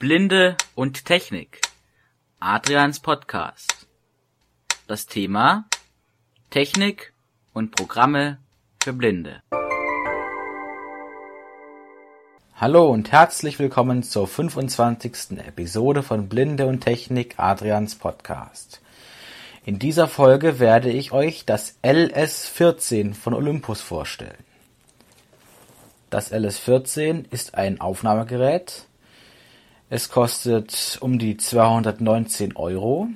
Blinde und Technik. Adrians Podcast. Das Thema Technik und Programme für Blinde. Hallo und herzlich willkommen zur 25. Episode von Blinde und Technik Adrians Podcast. In dieser Folge werde ich euch das LS14 von Olympus vorstellen. Das LS14 ist ein Aufnahmegerät. Es kostet um die 219 Euro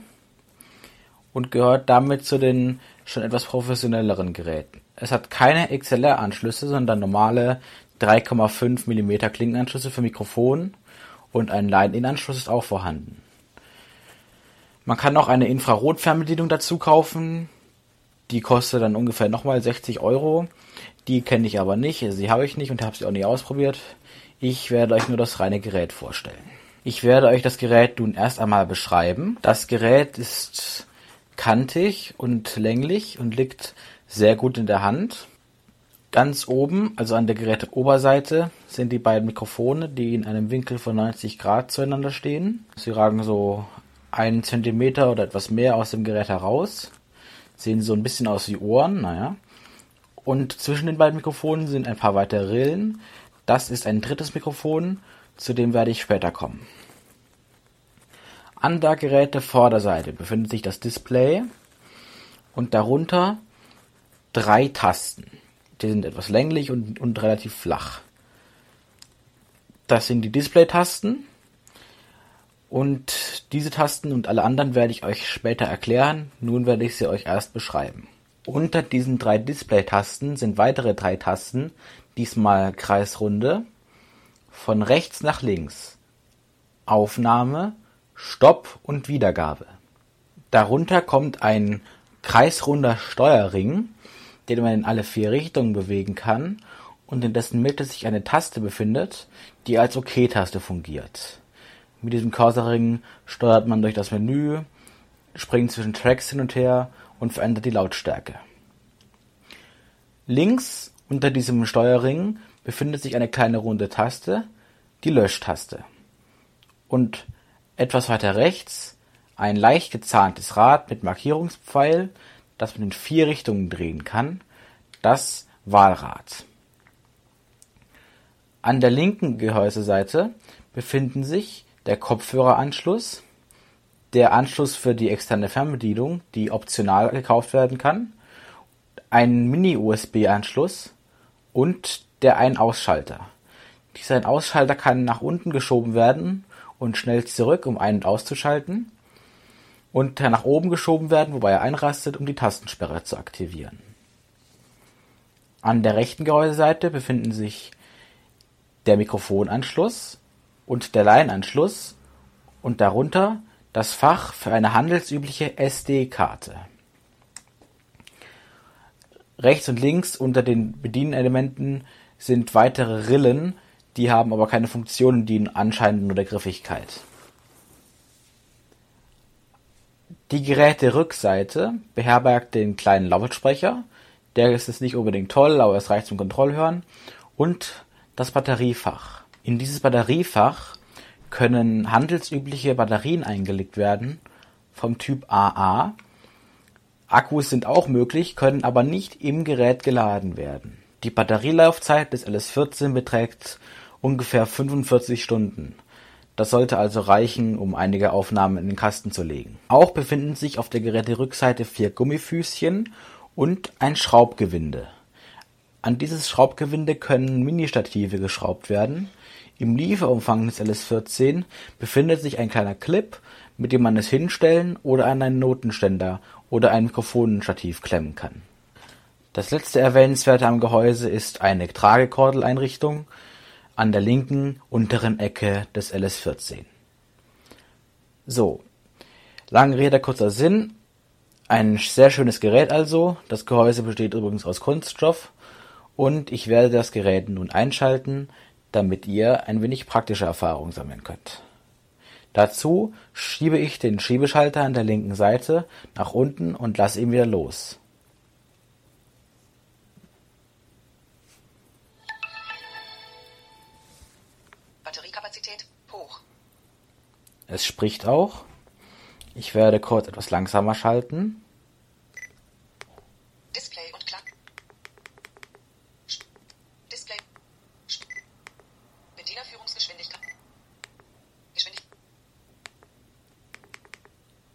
und gehört damit zu den schon etwas professionelleren Geräten. Es hat keine XLR-Anschlüsse, sondern normale 3,5 mm Klinkenanschlüsse für Mikrofon und ein Line-In-Anschluss ist auch vorhanden. Man kann noch eine Infrarotfernbedienung dazu kaufen. Die kostet dann ungefähr nochmal 60 Euro. Die kenne ich aber nicht, sie habe ich nicht und habe sie auch nie ausprobiert. Ich werde euch nur das reine Gerät vorstellen. Ich werde euch das Gerät nun erst einmal beschreiben. Das Gerät ist kantig und länglich und liegt sehr gut in der Hand. Ganz oben, also an der Geräteoberseite, sind die beiden Mikrofone, die in einem Winkel von 90 Grad zueinander stehen. Sie ragen so einen Zentimeter oder etwas mehr aus dem Gerät heraus. Sehen so ein bisschen aus wie Ohren, naja. Und zwischen den beiden Mikrofonen sind ein paar weitere Rillen. Das ist ein drittes Mikrofon, zu dem werde ich später kommen. An der Gerätevorderseite befindet sich das Display und darunter drei Tasten. Die sind etwas länglich und, und relativ flach. Das sind die Display-Tasten und diese Tasten und alle anderen werde ich euch später erklären, nun werde ich sie euch erst beschreiben. Unter diesen drei Display-Tasten sind weitere drei Tasten, diesmal kreisrunde, von rechts nach links. Aufnahme, Stopp und Wiedergabe. Darunter kommt ein kreisrunder Steuerring, den man in alle vier Richtungen bewegen kann und in dessen Mitte sich eine Taste befindet, die als OK-Taste fungiert. Mit diesem Cursorring steuert man durch das Menü, springt zwischen Tracks hin und her und verändert die Lautstärke. Links unter diesem Steuerring befindet sich eine kleine runde Taste, die Löschtaste. Und etwas weiter rechts ein leicht gezahntes Rad mit Markierungspfeil, das man in vier Richtungen drehen kann, das Wahlrad. An der linken Gehäuseseite befinden sich der Kopfhöreranschluss, der Anschluss für die externe Fernbedienung, die optional gekauft werden kann, ein Mini-USB-Anschluss und der Ein-Ausschalter. Dieser Ein-Ausschalter kann nach unten geschoben werden und schnell zurück, um ein- und auszuschalten, und nach oben geschoben werden, wobei er einrastet, um die Tastensperre zu aktivieren. An der rechten Gehäuseseite befinden sich der Mikrofonanschluss und der Line-Anschluss und darunter das Fach für eine handelsübliche SD-Karte. Rechts und links unter den Bedienelementen sind weitere Rillen, die haben aber keine Funktionen, dienen anscheinend nur der Griffigkeit. Die Geräterückseite beherbergt den kleinen Lautsprecher, der ist jetzt nicht unbedingt toll, aber es reicht zum Kontrollhören, und das Batteriefach. In dieses Batteriefach können handelsübliche Batterien eingelegt werden vom Typ AA. Akkus sind auch möglich, können aber nicht im Gerät geladen werden. Die Batterielaufzeit des LS14 beträgt ungefähr 45 Stunden. Das sollte also reichen, um einige Aufnahmen in den Kasten zu legen. Auch befinden sich auf der Geräterückseite vier Gummifüßchen und ein Schraubgewinde. An dieses Schraubgewinde können Ministative geschraubt werden. Im Lieferumfang des LS14 befindet sich ein kleiner Clip, mit dem man es hinstellen oder an einen Notenständer oder ein Mikrofonstativ klemmen kann. Das letzte Erwähnenswerte am Gehäuse ist eine Tragekordeleinrichtung an der linken unteren Ecke des LS14. So, lange Rede, kurzer Sinn. Ein sehr schönes Gerät also. Das Gehäuse besteht übrigens aus Kunststoff und ich werde das Gerät nun einschalten, damit ihr ein wenig praktische Erfahrung sammeln könnt. Dazu schiebe ich den Schiebeschalter an der linken Seite nach unten und lasse ihn wieder los. Es spricht auch. Ich werde kurz etwas langsamer schalten. Display und Klapp. Display. Bedienerführungsgeschwindigkeit. Geschwindig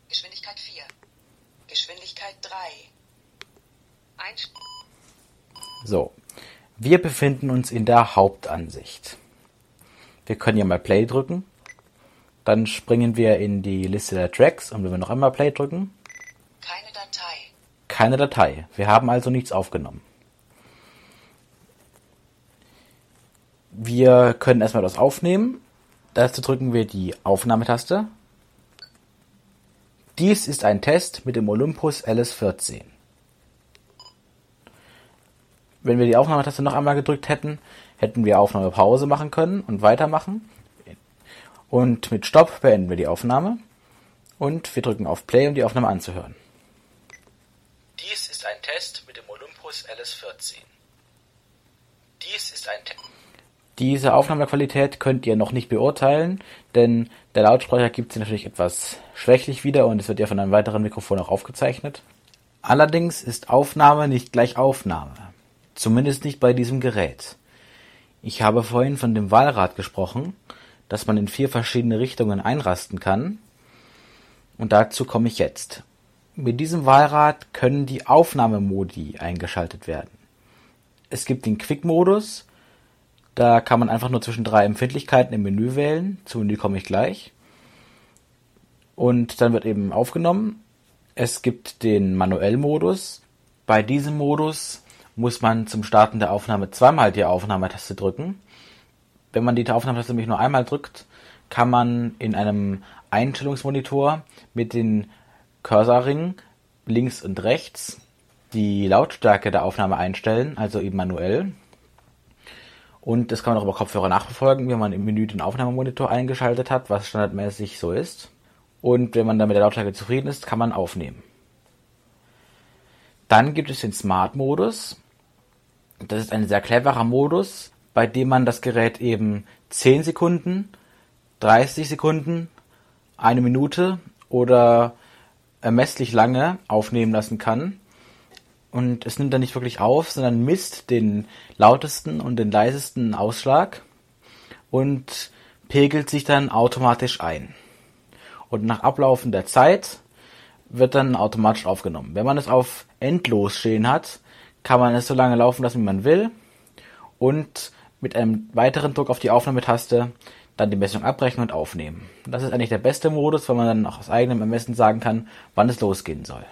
Geschwindigkeit 4. Geschwindigkeit 3. Einst So, wir befinden uns in der Hauptansicht. Wir können hier mal Play drücken. Dann springen wir in die Liste der Tracks und wenn wir noch einmal Play drücken, keine Datei. keine Datei. Wir haben also nichts aufgenommen. Wir können erstmal das aufnehmen. Dazu drücken wir die Aufnahmetaste. Dies ist ein Test mit dem Olympus LS14. Wenn wir die Aufnahmetaste noch einmal gedrückt hätten, hätten wir Aufnahmepause machen können und weitermachen. Und mit Stopp beenden wir die Aufnahme und wir drücken auf Play, um die Aufnahme anzuhören. Dies ist ein Test mit dem Olympus LS14. Dies ist ein Test. Diese Aufnahmequalität könnt ihr noch nicht beurteilen, denn der Lautsprecher gibt sie natürlich etwas schwächlich wieder und es wird ja von einem weiteren Mikrofon auch aufgezeichnet. Allerdings ist Aufnahme nicht gleich Aufnahme. Zumindest nicht bei diesem Gerät. Ich habe vorhin von dem Wahlrad gesprochen, das man in vier verschiedene Richtungen einrasten kann. Und dazu komme ich jetzt. Mit diesem Wahlrad können die Aufnahmemodi eingeschaltet werden. Es gibt den Quick-Modus, da kann man einfach nur zwischen drei Empfindlichkeiten im Menü wählen. Zu Menü komme ich gleich. Und dann wird eben aufgenommen. Es gibt den Manuell-Modus. Bei diesem Modus muss man zum Starten der Aufnahme zweimal die Aufnahmetaste drücken. Wenn man die Aufnahmetaste nämlich nur einmal drückt, kann man in einem Einstellungsmonitor mit den Cursorringen links und rechts die Lautstärke der Aufnahme einstellen, also eben manuell. Und das kann man auch über Kopfhörer nachverfolgen, wenn man im Menü den Aufnahmemonitor eingeschaltet hat, was standardmäßig so ist. Und wenn man dann mit der Lautstärke zufrieden ist, kann man aufnehmen. Dann gibt es den Smart-Modus. Das ist ein sehr cleverer Modus, bei dem man das Gerät eben 10 Sekunden, 30 Sekunden, eine Minute oder ermesslich lange aufnehmen lassen kann. Und es nimmt dann nicht wirklich auf, sondern misst den lautesten und den leisesten Ausschlag und pegelt sich dann automatisch ein. Und nach Ablaufen der Zeit wird dann automatisch aufgenommen. Wenn man es auf endlos stehen hat, kann man es so lange laufen lassen, wie man will. Und mit einem weiteren Druck auf die Aufnahmetaste dann die Messung abbrechen und aufnehmen. Das ist eigentlich der beste Modus, weil man dann auch aus eigenem Ermessen sagen kann, wann es losgehen soll.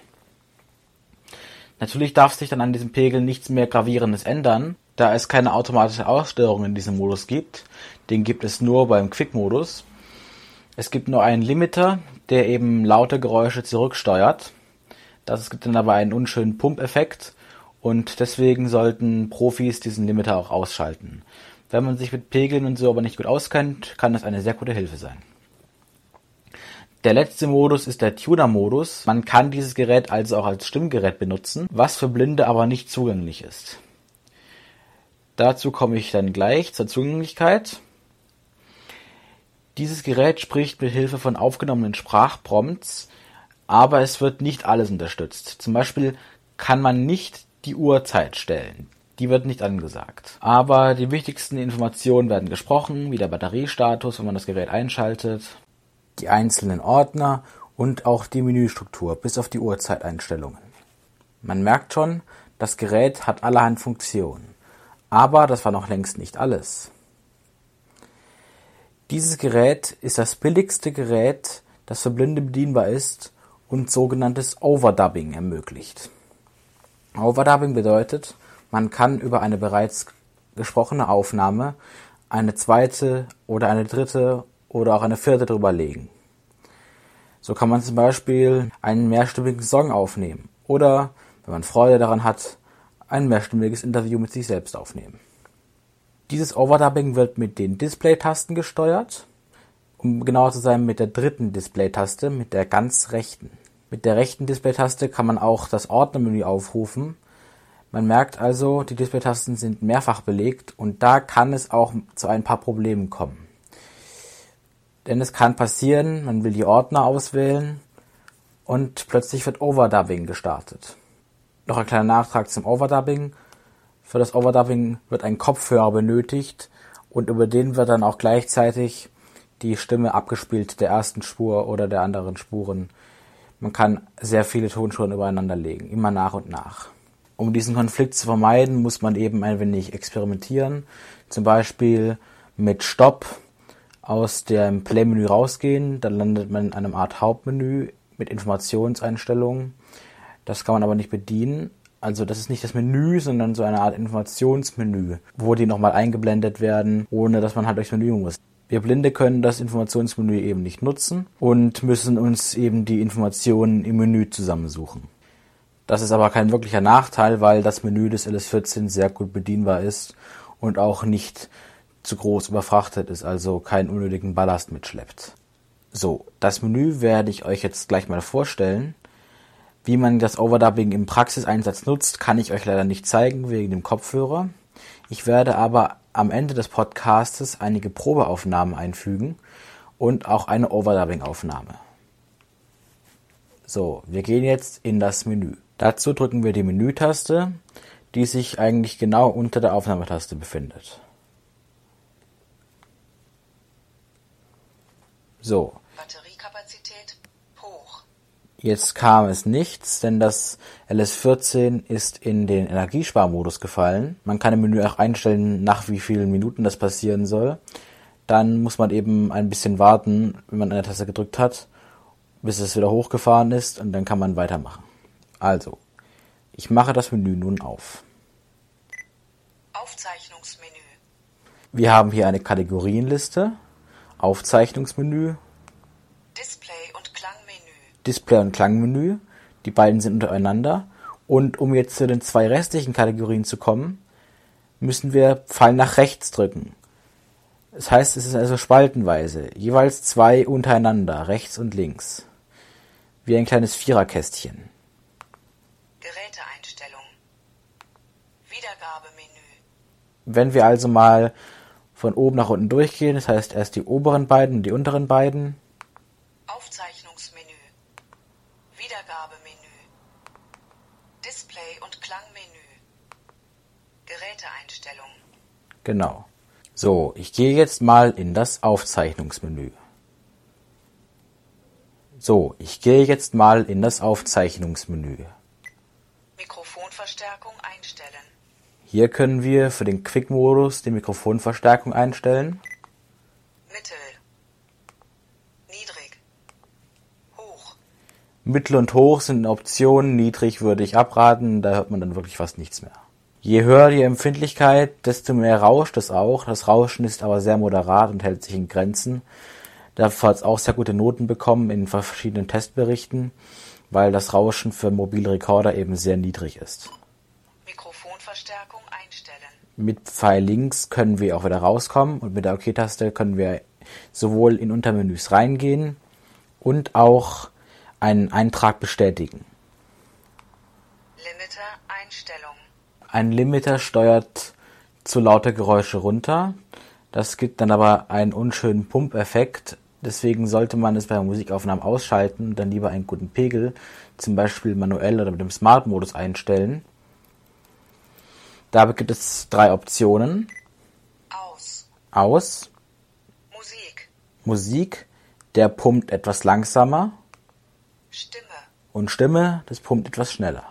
Natürlich darf sich dann an diesem Pegel nichts mehr Gravierendes ändern, da es keine automatische Aussteuerung in diesem Modus gibt. Den gibt es nur beim Quick-Modus. Es gibt nur einen Limiter, der eben laute Geräusche zurücksteuert. Das gibt dann aber einen unschönen Pumpeffekt und deswegen sollten Profis diesen Limiter auch ausschalten. Wenn man sich mit Pegeln und so aber nicht gut auskennt, kann das eine sehr gute Hilfe sein. Der letzte Modus ist der Tuner-Modus. Man kann dieses Gerät also auch als Stimmgerät benutzen, was für Blinde aber nicht zugänglich ist. Dazu komme ich dann gleich zur Zugänglichkeit. Dieses Gerät spricht mit Hilfe von aufgenommenen Sprachprompts, aber es wird nicht alles unterstützt. Zum Beispiel kann man nicht die Uhrzeit stellen. Die wird nicht angesagt. Aber die wichtigsten Informationen werden gesprochen, wie der Batteriestatus, wenn man das Gerät einschaltet, die einzelnen Ordner und auch die Menüstruktur bis auf die Uhrzeiteinstellungen. Man merkt schon, das Gerät hat allerhand Funktionen. Aber das war noch längst nicht alles. Dieses Gerät ist das billigste Gerät, das für Blinde bedienbar ist und sogenanntes Overdubbing ermöglicht. Overdubbing bedeutet, man kann über eine bereits gesprochene Aufnahme eine zweite oder eine dritte oder auch eine vierte drüber legen. So kann man zum Beispiel einen mehrstimmigen Song aufnehmen oder, wenn man Freude daran hat, ein mehrstimmiges Interview mit sich selbst aufnehmen. Dieses Overdubbing wird mit den Display-Tasten gesteuert, um genauer zu sein mit der dritten Display-Taste, mit der ganz rechten. Mit der rechten Display-Taste kann man auch das Ordnermenü aufrufen. Man merkt also, die Display-Tasten sind mehrfach belegt und da kann es auch zu ein paar Problemen kommen. Denn es kann passieren, man will die Ordner auswählen und plötzlich wird Overdubbing gestartet. Noch ein kleiner Nachtrag zum Overdubbing. Für das Overdubbing wird ein Kopfhörer benötigt und über den wird dann auch gleichzeitig die Stimme abgespielt der ersten Spur oder der anderen Spuren. Man kann sehr viele Tonspuren übereinander legen, immer nach und nach. Um diesen Konflikt zu vermeiden, muss man eben ein wenig experimentieren. Zum Beispiel mit Stopp aus dem Play-Menü rausgehen, dann landet man in einem Art Hauptmenü mit Informationseinstellungen. Das kann man aber nicht bedienen. Also das ist nicht das Menü, sondern so eine Art Informationsmenü, wo die nochmal eingeblendet werden, ohne dass man halt durchs Menü muss. Wir Blinde können das Informationsmenü eben nicht nutzen und müssen uns eben die Informationen im Menü zusammensuchen. Das ist aber kein wirklicher Nachteil, weil das Menü des LS14 sehr gut bedienbar ist und auch nicht zu groß überfrachtet ist, also keinen unnötigen Ballast mitschleppt. So, das Menü werde ich euch jetzt gleich mal vorstellen. Wie man das Overdubbing im Praxiseinsatz nutzt, kann ich euch leider nicht zeigen wegen dem Kopfhörer. Ich werde aber am Ende des Podcastes einige Probeaufnahmen einfügen und auch eine Overdubbing-Aufnahme. So, wir gehen jetzt in das Menü. Dazu drücken wir die Menütaste, die sich eigentlich genau unter der Aufnahmetaste befindet. So, Batteriekapazität. Jetzt kam es nichts, denn das LS14 ist in den Energiesparmodus gefallen. Man kann im Menü auch einstellen, nach wie vielen Minuten das passieren soll. Dann muss man eben ein bisschen warten, wenn man eine Taste gedrückt hat, bis es wieder hochgefahren ist und dann kann man weitermachen. Also, ich mache das Menü nun auf. Aufzeichnungsmenü. Wir haben hier eine Kategorienliste, Aufzeichnungsmenü. Display und Klangmenü. Die beiden sind untereinander. Und um jetzt zu den zwei restlichen Kategorien zu kommen, müssen wir Pfeil nach rechts drücken. Das heißt, es ist also spaltenweise, jeweils zwei untereinander, rechts und links. Wie ein kleines Viererkästchen. Geräteeinstellung. Wiedergabemenü. Wenn wir also mal von oben nach unten durchgehen, das heißt erst die oberen beiden und die unteren beiden, Aufzeichnungsmenü. Wiedergabemenü. Display und Klangmenü. Geräteeinstellung. Genau. So, ich gehe jetzt mal in das Aufzeichnungsmenü. So, ich gehe jetzt mal in das Aufzeichnungsmenü. Mikrofonverstärkung einstellen. Hier können wir für den Quick-Modus die Mikrofonverstärkung einstellen. Mittel. Niedrig. Hoch. Mittel und hoch sind Optionen, niedrig würde ich abraten, da hört man dann wirklich fast nichts mehr. Je höher die Empfindlichkeit, desto mehr rauscht es auch. Das Rauschen ist aber sehr moderat und hält sich in Grenzen. Dafür hat es auch sehr gute Noten bekommen in verschiedenen Testberichten, weil das Rauschen für mobile Rekorder eben sehr niedrig ist. Mikrofonverstärkung einstellen. Mit Pfeil links können wir auch wieder rauskommen und mit der OK-Taste können wir sowohl in Untermenüs reingehen und auch einen Eintrag bestätigen. Limiter Einstellung. Ein Limiter steuert zu laute Geräusche runter. Das gibt dann aber einen unschönen Pumpeffekt. Deswegen sollte man es bei Musikaufnahmen ausschalten und dann lieber einen guten Pegel, zum Beispiel manuell oder mit dem Smart-Modus einstellen. Dabei gibt es drei Optionen. Aus. Aus, Musik. Musik, der pumpt etwas langsamer Stimme. und Stimme, das pumpt etwas schneller.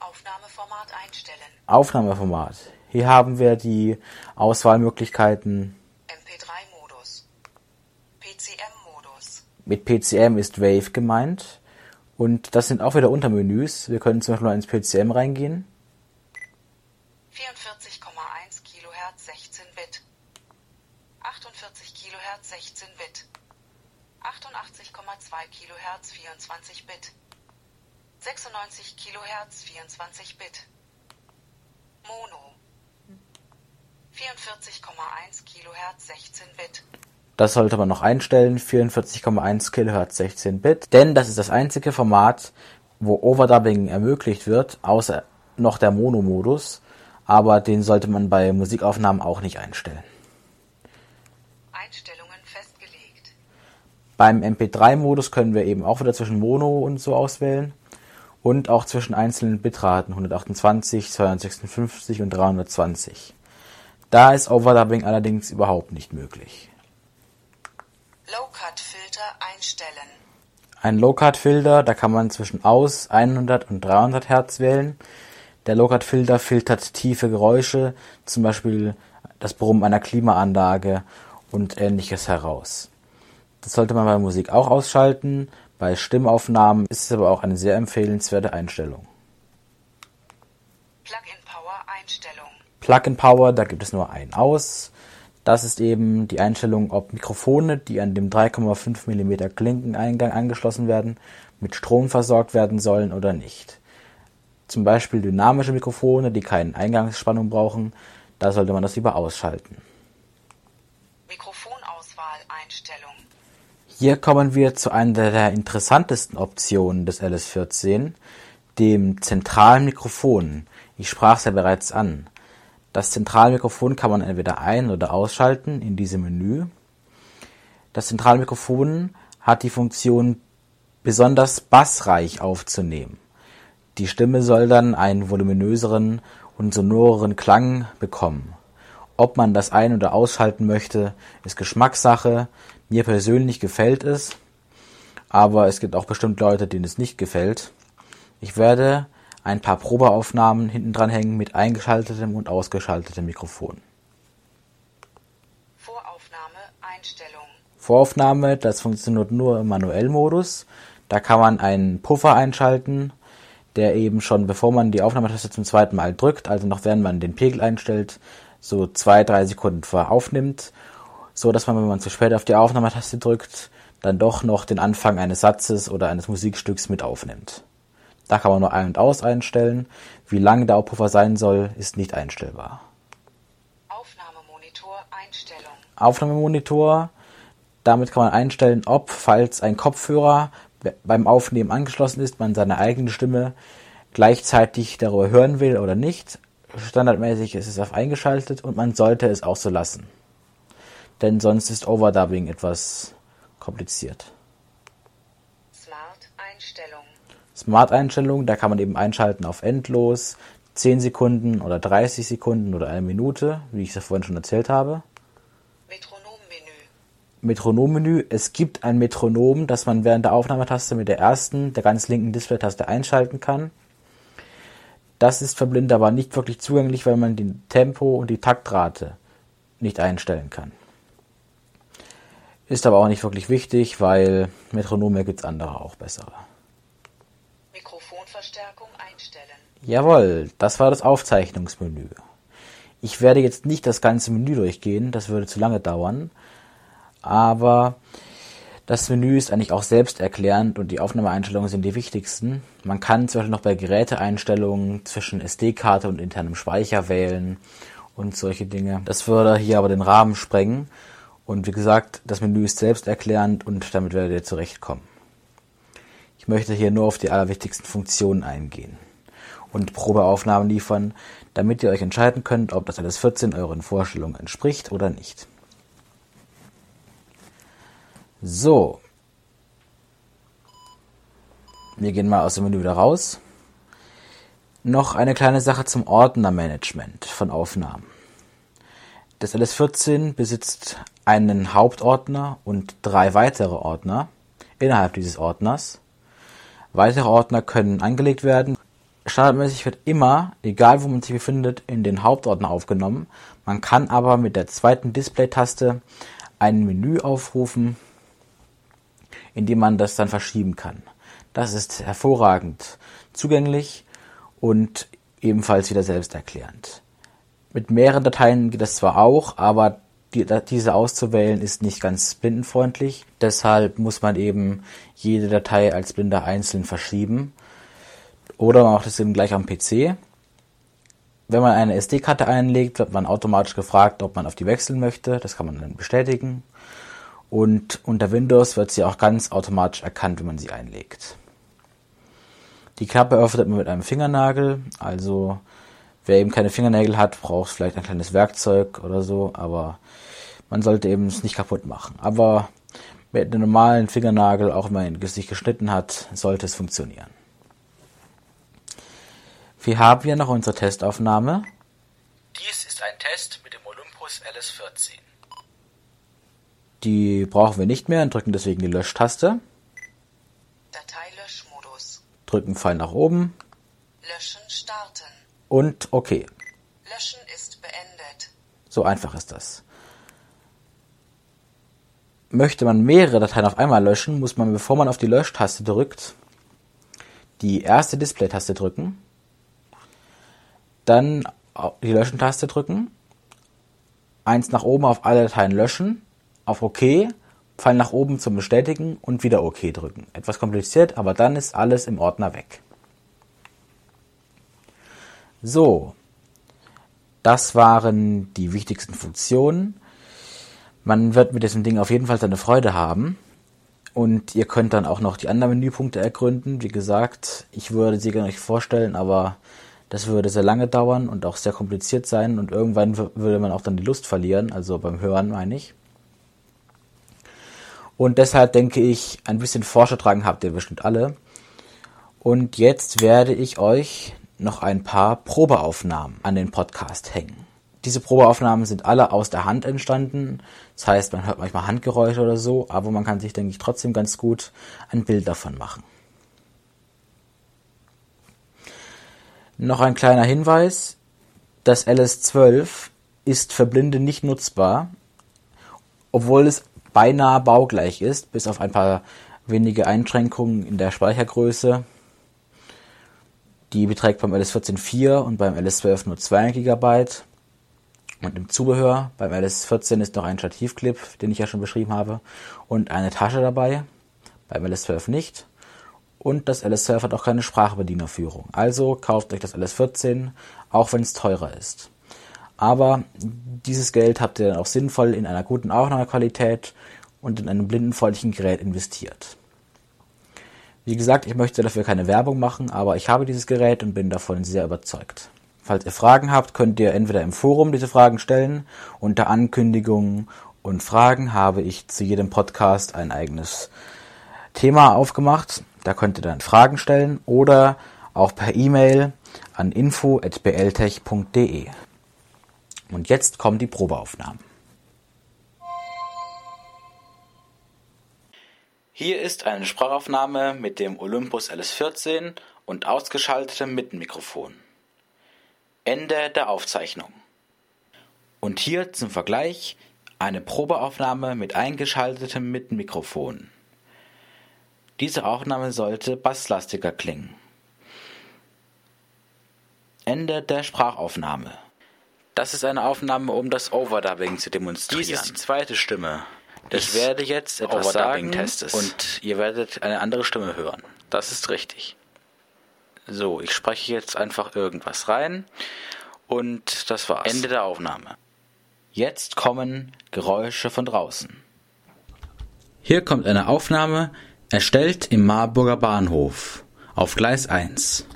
Aufnahmeformat einstellen. Aufnahmeformat. Hier haben wir die Auswahlmöglichkeiten. MP3-Modus. PCM-Modus. Mit PCM ist Wave gemeint. Und das sind auch wieder Untermenüs. Wir können zum Beispiel mal ins PCM reingehen. 44,1 Kilohertz 16 Bit. 48 Kilohertz 16 Bit. 88,2 Kilohertz 24 Bit. 96 Kilohertz 24 Bit. Mono. 44,1 Kilohertz 16 Bit. Das sollte man noch einstellen. 44,1 Kilohertz 16 Bit. Denn das ist das einzige Format, wo Overdubbing ermöglicht wird, außer noch der Mono-Modus. Aber den sollte man bei Musikaufnahmen auch nicht einstellen. Einstellungen festgelegt. Beim MP3-Modus können wir eben auch wieder zwischen Mono und so auswählen und auch zwischen einzelnen Bitraten 128, 256 und 320. Da ist Overdubbing allerdings überhaupt nicht möglich. Low-Cut-Filter einstellen. Ein Low-Cut-Filter, da kann man zwischen aus 100 und 300 Hertz wählen. Der Low-Cut-Filter filtert tiefe Geräusche, zum Beispiel das Brummen einer Klimaanlage und ähnliches heraus. Das sollte man bei Musik auch ausschalten. Bei Stimmaufnahmen ist es aber auch eine sehr empfehlenswerte Einstellung. Plug-in-Power-Einstellung. Plug-in-Power, da gibt es nur ein Aus. Das ist eben die Einstellung, ob Mikrofone, die an dem 3,5 mm Klinkeneingang angeschlossen werden, mit Strom versorgt werden sollen oder nicht. Zum Beispiel dynamische Mikrofone, die keine Eingangsspannung brauchen, da sollte man das lieber ausschalten. Mikrofonauswahl-Einstellung. Hier kommen wir zu einer der interessantesten Optionen des LS14, dem zentralen Mikrofon. Ich sprach es ja bereits an. Das Zentralmikrofon kann man entweder ein- oder ausschalten in diesem Menü. Das Zentralmikrofon hat die Funktion, besonders bassreich aufzunehmen. Die Stimme soll dann einen voluminöseren und sonoreren Klang bekommen. Ob man das ein- oder ausschalten möchte, ist Geschmackssache. Mir persönlich gefällt es, aber es gibt auch bestimmt Leute, denen es nicht gefällt. Ich werde ein paar Probeaufnahmen hinten dran hängen mit eingeschaltetem und ausgeschaltetem Mikrofon. Voraufnahme Einstellung. Voraufnahme, das funktioniert nur im Manuellmodus. Da kann man einen Puffer einschalten, der eben schon bevor man die Aufnahmetaste zum zweiten Mal drückt, also noch während man den Pegel einstellt, so zwei, drei Sekunden vorher aufnimmt, so dass man, wenn man zu spät auf die Aufnahmetaste drückt, dann doch noch den Anfang eines Satzes oder eines Musikstücks mit aufnimmt. Da kann man nur ein- und aus einstellen. Wie lang der Puffer sein soll, ist nicht einstellbar. Aufnahmemonitor Einstellung. Aufnahmemonitor. Damit kann man einstellen, ob, falls ein Kopfhörer beim Aufnehmen angeschlossen ist, man seine eigene Stimme gleichzeitig darüber hören will oder nicht. Standardmäßig ist es auf eingeschaltet und man sollte es auch so lassen. Denn sonst ist Overdubbing etwas kompliziert. Smart Einstellung. Smart-Einstellung, da kann man eben einschalten auf endlos, 10 Sekunden oder 30 Sekunden oder eine Minute, wie ich es ja vorhin schon erzählt habe. Metronommenü. Metronommenü. Es gibt ein Metronom, das man während der Aufnahmetaste mit der ersten, der ganz linken Display-Taste einschalten kann. Das ist für Blinde aber nicht wirklich zugänglich, weil man den Tempo und die Taktrate nicht einstellen kann. Ist aber auch nicht wirklich wichtig, weil Metronome gibt's andere auch bessere. Mikrofonverstärkung einstellen. Jawohl, das war das Aufzeichnungsmenü. Ich werde jetzt nicht das ganze Menü durchgehen, das würde zu lange dauern, aber das Menü ist eigentlich auch selbsterklärend und die Aufnahmeeinstellungen sind die wichtigsten. Man kann zum Beispiel noch bei Geräteeinstellungen zwischen SD-Karte und internem Speicher wählen und solche Dinge. Das würde hier aber den Rahmen sprengen und wie gesagt, das Menü ist selbsterklärend und damit werdet ihr zurechtkommen. Ich möchte hier nur auf die allerwichtigsten Funktionen eingehen und Probeaufnahmen liefern, damit ihr euch entscheiden könnt, ob das alles 14 euren Vorstellungen entspricht oder nicht. So. Wir gehen mal aus dem Menü wieder raus. Noch eine kleine Sache zum Ordnermanagement von Aufnahmen. Das LS14 besitzt einen Hauptordner und drei weitere Ordner innerhalb dieses Ordners. Weitere Ordner können angelegt werden. Standardmäßig wird immer, egal wo man sich befindet, in den Hauptordner aufgenommen. Man kann aber mit der zweiten Display-Taste ein Menü aufrufen, in dem man das dann verschieben kann. Das ist hervorragend zugänglich und ebenfalls wieder selbsterklärend. Mit mehreren Dateien geht das zwar auch, aber die, diese auszuwählen ist nicht ganz blindenfreundlich. Deshalb muss man eben jede Datei als Blinder einzeln verschieben. Oder man macht es eben gleich am PC. Wenn man eine SD-Karte einlegt, wird man automatisch gefragt, ob man auf die wechseln möchte. Das kann man dann bestätigen. Und unter Windows wird sie auch ganz automatisch erkannt, wenn man sie einlegt. Die Klappe öffnet man mit einem Fingernagel. Also wer eben keine Fingernägel hat, braucht vielleicht ein kleines Werkzeug oder so. Aber Man sollte eben es nicht kaputt machen. Aber mit einem normalen Fingernagel, auch wenn man sich geschnitten hat, sollte es funktionieren. Wir haben hier noch unsere Testaufnahme. Dies ist ein Test mit dem Olympus LS14. Die brauchen wir nicht mehr und drücken deswegen die Löschtaste. Dateilöschmodus. Drücken Pfeil nach oben Löschen starten. Und OK. Löschen ist beendet. So einfach ist das. Möchte man mehrere Dateien auf einmal löschen, muss man, bevor man auf die Löschtaste drückt, die erste Display-Taste drücken, dann die Löschen-Taste drücken, eins nach oben auf alle Dateien löschen, auf OK, Pfeil nach oben zum Bestätigen und wieder OK drücken. Etwas kompliziert, aber dann ist alles im Ordner weg. So, das waren die wichtigsten Funktionen. Man wird mit diesem Ding auf jeden Fall seine Freude haben. Und ihr könnt dann auch noch die anderen Menüpunkte ergründen. Wie gesagt, ich würde sie gerne euch vorstellen, aber das würde sehr lange dauern und auch sehr kompliziert sein. Und irgendwann würde man auch dann die Lust verlieren, also beim Hören meine ich. Und deshalb denke ich, ein bisschen Forschertragen habt ihr bestimmt alle. Und jetzt werde ich euch noch ein paar Probeaufnahmen an den Podcast hängen. Diese Probeaufnahmen sind alle aus der Hand entstanden. Das heißt, man hört manchmal Handgeräusche oder so, aber man kann sich, denke ich, trotzdem ganz gut ein Bild davon machen. Noch ein kleiner Hinweis. Das LS12 ist für Blinde nicht nutzbar, obwohl es beinahe baugleich ist, bis auf ein paar wenige Einschränkungen in der Speichergröße. Die beträgt beim LS14 4 und beim LS12 nur 2 GB. Und im Zubehör beim LS14 ist noch ein Stativclip, den ich ja schon beschrieben habe, und eine Tasche dabei. Beim LS12 nicht. Und das LS12 hat auch keine Sprachbedienerführung. Also kauft euch das LS14, auch wenn es teurer ist. Aber dieses Geld habt ihr dann auch sinnvoll in einer guten Aufnahmequalität und in einem blindenfreundlichen Gerät investiert. Wie gesagt, ich möchte dafür keine Werbung machen, aber ich habe dieses Gerät und bin davon sehr überzeugt. Falls ihr Fragen habt, könnt ihr entweder im Forum diese Fragen stellen. Unter Ankündigungen und Fragen habe ich zu jedem Podcast ein eigenes Thema aufgemacht. Da könnt ihr dann Fragen stellen oder auch per E-Mail an info.bltech.de. Und jetzt kommen die Probeaufnahmen. Hier ist eine Sprachaufnahme mit dem Olympus LS14 und ausgeschaltetem Mittenmikrofon. Ende der Aufzeichnung. Und hier zum Vergleich eine Probeaufnahme mit eingeschaltetem Mittenmikrofon. Diese Aufnahme sollte basslastiger klingen. Ende der Sprachaufnahme. Das ist eine Aufnahme, um das Overdubbing zu demonstrieren. Dies ist die zweite Stimme. Ich werde jetzt etwas sagen und ihr werdet eine andere Stimme hören. Das ist richtig. So, ich spreche jetzt einfach irgendwas rein und das war's. Ende der Aufnahme. Jetzt kommen Geräusche von draußen. Hier kommt eine Aufnahme, erstellt im Marburger Bahnhof auf Gleis 1.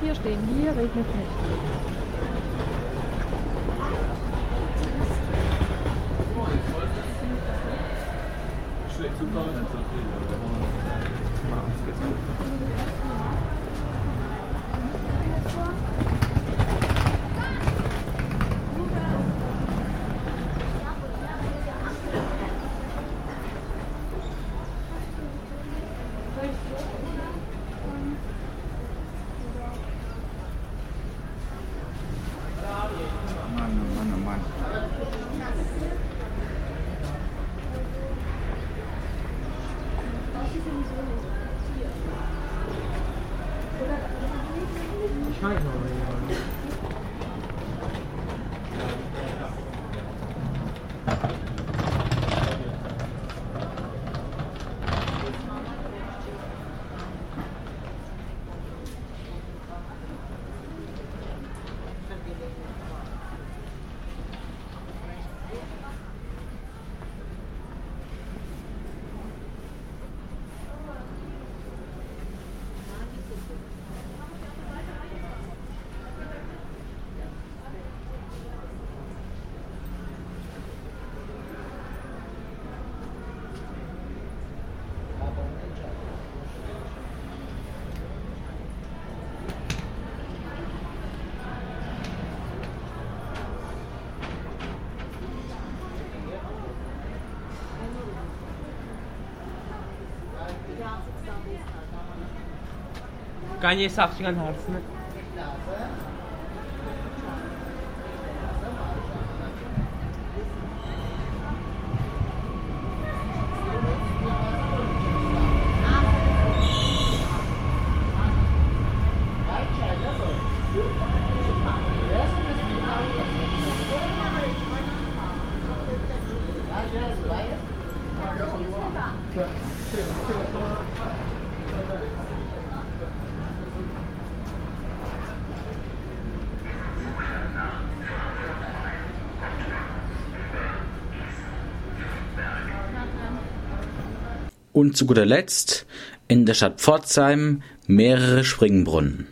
hier, stehen. Hier regnet. Kanye साक्षीगंध हार्स में Und zu guter Letzt in der Stadt Pforzheim mehrere Springbrunnen.